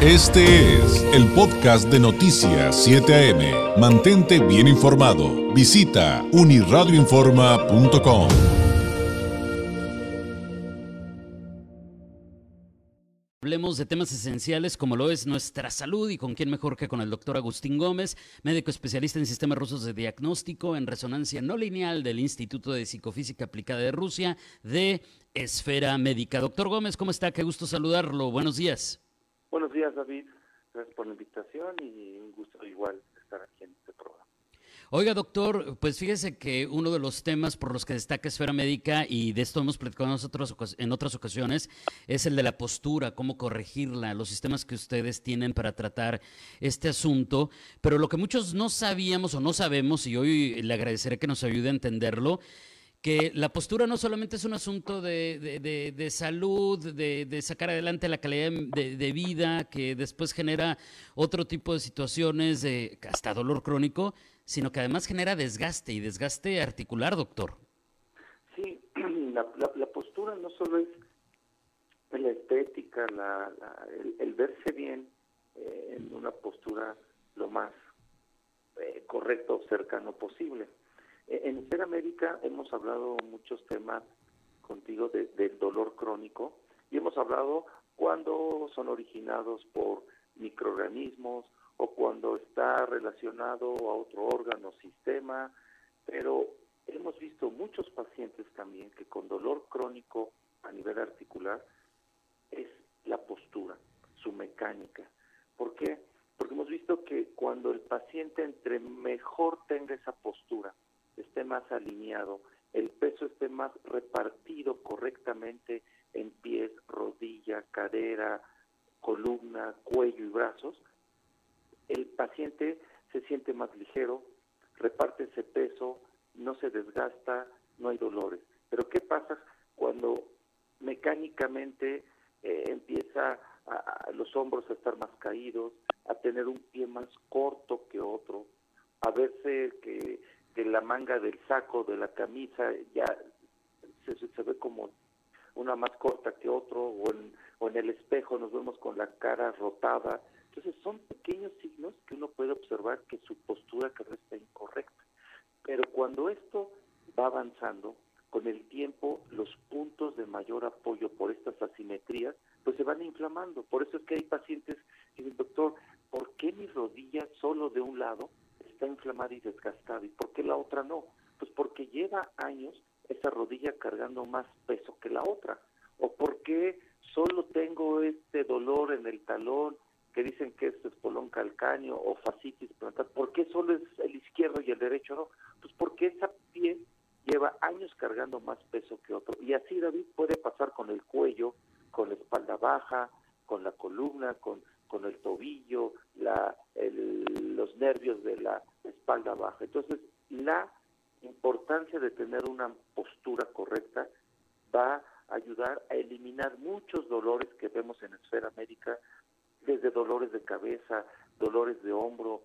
Este es el podcast de Noticias 7 AM. Mantente bien informado. Visita uniradioinforma.com. Hablemos de temas esenciales como lo es nuestra salud y con quién mejor que con el doctor Agustín Gómez, médico especialista en sistemas rusos de diagnóstico en resonancia no lineal del Instituto de Psicofísica Aplicada de Rusia de Esfera Médica. Doctor Gómez, ¿cómo está? Qué gusto saludarlo. Buenos días. Buenos días, David. Gracias por la invitación y un gusto igual estar aquí en este programa. Oiga, doctor, pues fíjese que uno de los temas por los que destaca Esfera Médica, y de esto hemos platicado nosotros en otras ocasiones, es el de la postura, cómo corregirla, los sistemas que ustedes tienen para tratar este asunto. Pero lo que muchos no sabíamos o no sabemos, y hoy le agradeceré que nos ayude a entenderlo, que la postura no solamente es un asunto de, salud, de, sacar adelante la calidad de, vida, que después genera otro tipo de situaciones, de hasta dolor crónico, sino que además genera desgaste y desgaste articular, doctor. Sí, la, postura no solo es la estética, el, verse bien eh, en una postura lo más eh, correcto o cercano posible en Esfera Médica hemos hablado muchos temas contigo de, del dolor crónico y hemos hablado cuando son originados por microorganismos o cuando está relacionado a otro órgano o sistema, pero hemos visto muchos pacientes también que con dolor crónico a nivel articular es la postura, su mecánica. ¿Por qué? Porque hemos visto que cuando el paciente entre mejor tenga esa postura, esté más alineado, el peso esté más repartido correctamente en pies, rodilla, cadera, columna, cuello y brazos, el paciente se siente más ligero, reparte ese peso, no se desgasta, no hay dolores. Pero ¿qué pasa cuando mecánicamente eh, empieza a, los hombros a estar más caídos, a tener un pie más corto que otro, a verse que la manga del saco de la camisa ya se, ve como una más corta que otro, o en, o en el espejo nos vemos con la cara rotada. Entonces son pequeños signos que uno puede observar que su postura cada vez está incorrecta. Pero cuando esto va avanzando, con el tiempo los puntos de mayor apoyo por estas asimetrías, pues se van inflamando. Por eso es que hay pacientes que dicen, doctor, ¿por qué mi rodilla solo de un lado está inflamada y desgastada. ¿Y por qué la otra no? Pues porque lleva años esa rodilla cargando más peso que la otra. ¿O por qué solo tengo este dolor en el talón que dicen que es espolón calcáneo o fascitis plantar? ¿Por qué solo es el izquierdo y el derecho no? Pues porque esa pie lleva años cargando más peso que otro. Y así, David, puede pasar con el cuello, con la espalda baja, con la columna, con, con el tobillo, la, espalda baja. Entonces, la importancia de tener una postura correcta va a ayudar a eliminar muchos dolores que vemos en la esfera médica, desde dolores de cabeza, dolores de hombro,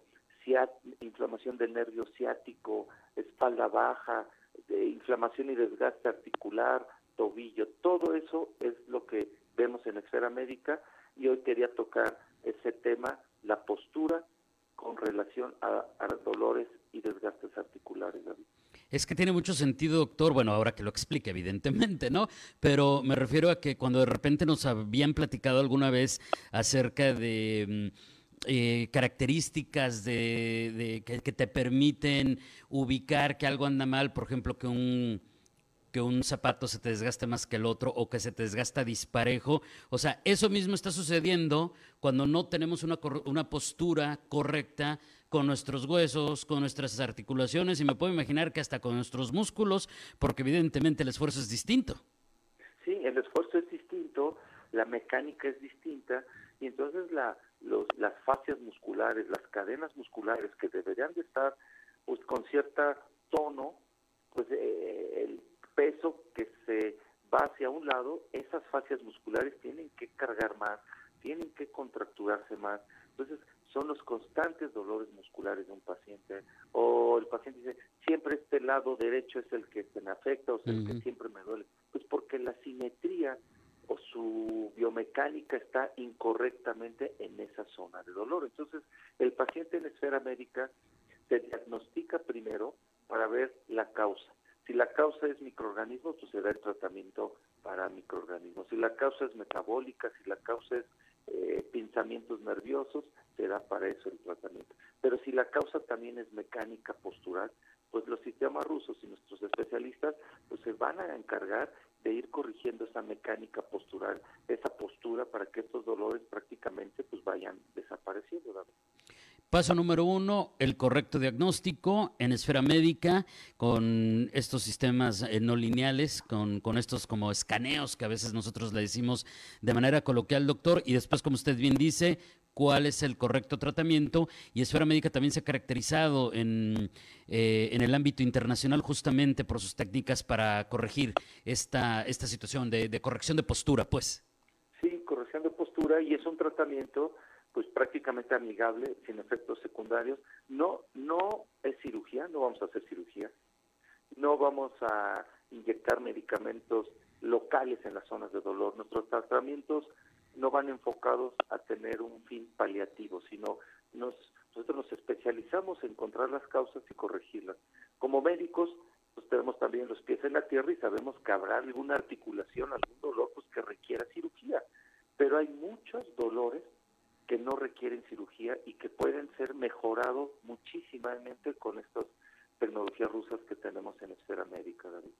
inflamación del nervio ciático, espalda baja, inflamación y desgaste articular, tobillo, todo eso es lo que vemos en la esfera médica y hoy quería tocar ese tema, la postura con relación a, dolores y desgastes articulares. Es que tiene mucho sentido, doctor. Bueno, ahora que lo explique, evidentemente, ¿no? Pero me refiero a que cuando de repente nos habían platicado alguna vez acerca de mm, eh, características de, que, te permiten ubicar que algo anda mal, por ejemplo, que un que un zapato se te desgaste más que el otro o que se te desgasta disparejo. O sea, eso mismo está sucediendo cuando no tenemos una, una postura correcta con nuestros huesos, con nuestras articulaciones y me puedo imaginar que hasta con nuestros músculos, porque evidentemente el esfuerzo es distinto. Sí, el esfuerzo es distinto, la mecánica es distinta y entonces la, los, las fascias musculares, las cadenas musculares que deberían de estar pues, con cierta tono, pues eh, el peso que se va hacia un lado, esas fascias musculares tienen que cargar más, tienen que contracturarse más. Entonces, son los constantes dolores musculares de un paciente. O el paciente dice, siempre este lado derecho es el que se me afecta o es el que siempre me duele. Pues porque la simetría o su biomecánica está incorrectamente en esa zona de dolor. Entonces, el paciente en esfera médica se diagnostica primero para ver la causa. Si la causa es microorganismos, pues se da el tratamiento para microorganismos. Si la causa es metabólica, si la causa es eh, pinzamientos nerviosos, se da para eso el tratamiento. Pero si la causa también es mecánica postural, pues los sistemas rusos y nuestros especialistas pues se van a encargar de ir corrigiendo esa mecánica postural, esa postura para que estos dolores prácticamente pues vayan desapareciendo. Paso número uno, el correcto diagnóstico en esfera médica con estos sistemas eh, no lineales, con, con, estos como escaneos que a veces nosotros le decimos de manera coloquial, doctor, y después, como usted bien dice, cuál es el correcto tratamiento. Y Esfera Médica también se ha caracterizado en, eh, en el ámbito internacional justamente por sus técnicas para corregir esta, esta situación de, de corrección de postura, pues. Sí, corrección de postura y es un tratamiento pues prácticamente amigable, sin efectos secundarios. No, no es cirugía, no vamos a hacer cirugía, no vamos a inyectar medicamentos locales en las zonas de dolor. Nuestros tratamientos no van enfocados a tener un fin paliativo, sino nos, nosotros nos especializamos en encontrar las causas y corregirlas. Como médicos, pues tenemos también los pies en la tierra y sabemos que habrá alguna articulación, algún dolor pues, que requiera cirugía. Pero hay muchos dolores que no requieren cirugía y que pueden ser mejorados muchísimamente con estas tecnologías rusas que tenemos en esfera médica, David.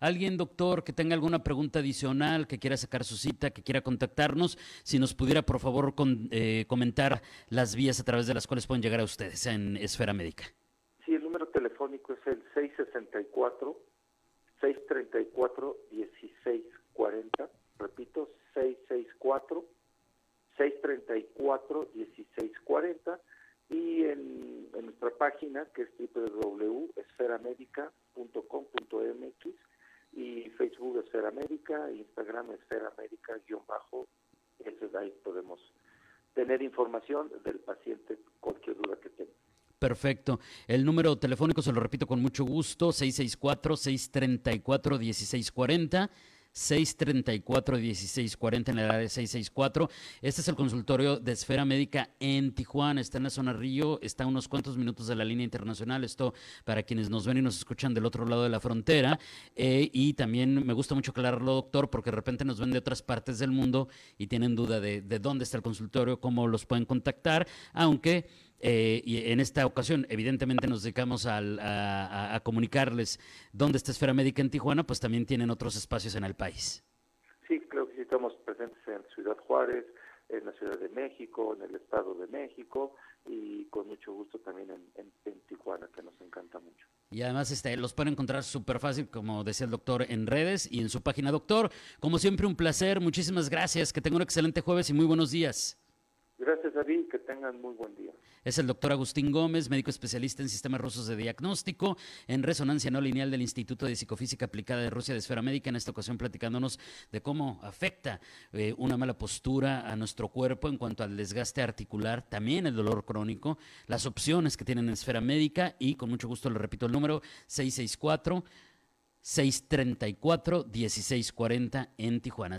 Alguien, doctor, que tenga alguna pregunta adicional, que quiera sacar su cita, que quiera contactarnos, si nos pudiera, por favor, eh, comentar las vías a través de las cuales pueden llegar a ustedes en Esfera Médica. Sí, el número telefónico es el 664 634 1640. Repito, 664 634-1640 y en, nuestra página que es www.esferamedica.com.mx y Facebook Esfera Médica, Instagram Esfera Médica-bajo, ahí podemos tener información del paciente, cualquier duda que tenga. Perfecto. El número telefónico se lo repito con mucho gusto, 664-634-1640. 634-1640 en la área de 664. Este es el consultorio de Esfera Médica en Tijuana, está en la zona Río, está a unos cuantos minutos de la línea internacional. Esto para quienes nos ven y nos escuchan del otro lado de la frontera. Eh, y también me gusta mucho aclararlo, doctor, porque de repente nos ven de otras partes del mundo y tienen duda de, de dónde está el consultorio, cómo los pueden contactar, aunque eh, y en esta ocasión, evidentemente, nos dedicamos a, comunicarles dónde está Esfera Médica en Tijuana, pues también tienen otros espacios en el país. Sí, creo que sí estamos presentes en Ciudad Juárez, en la Ciudad de México, en el Estado de México y con mucho gusto también en, Tijuana, que nos encanta mucho. Y además este, los pueden encontrar súper fácil, como decía el doctor, en redes y en su página. Doctor, como siempre, un placer. Muchísimas gracias. Que tenga un excelente jueves y muy buenos días. Gracias, David. Que tengan muy buen día. Es el doctor Agustín Gómez, médico especialista en sistemas rusos de diagnóstico, en resonancia no lineal del Instituto de Psicofísica Aplicada de Rusia de Esfera Médica, en esta ocasión platicándonos de cómo afecta eh, una mala postura a nuestro cuerpo en cuanto al desgaste articular, también el dolor crónico, las opciones que tienen en Esfera Médica y con mucho gusto le repito el número 664 634 1640 en Tijuana.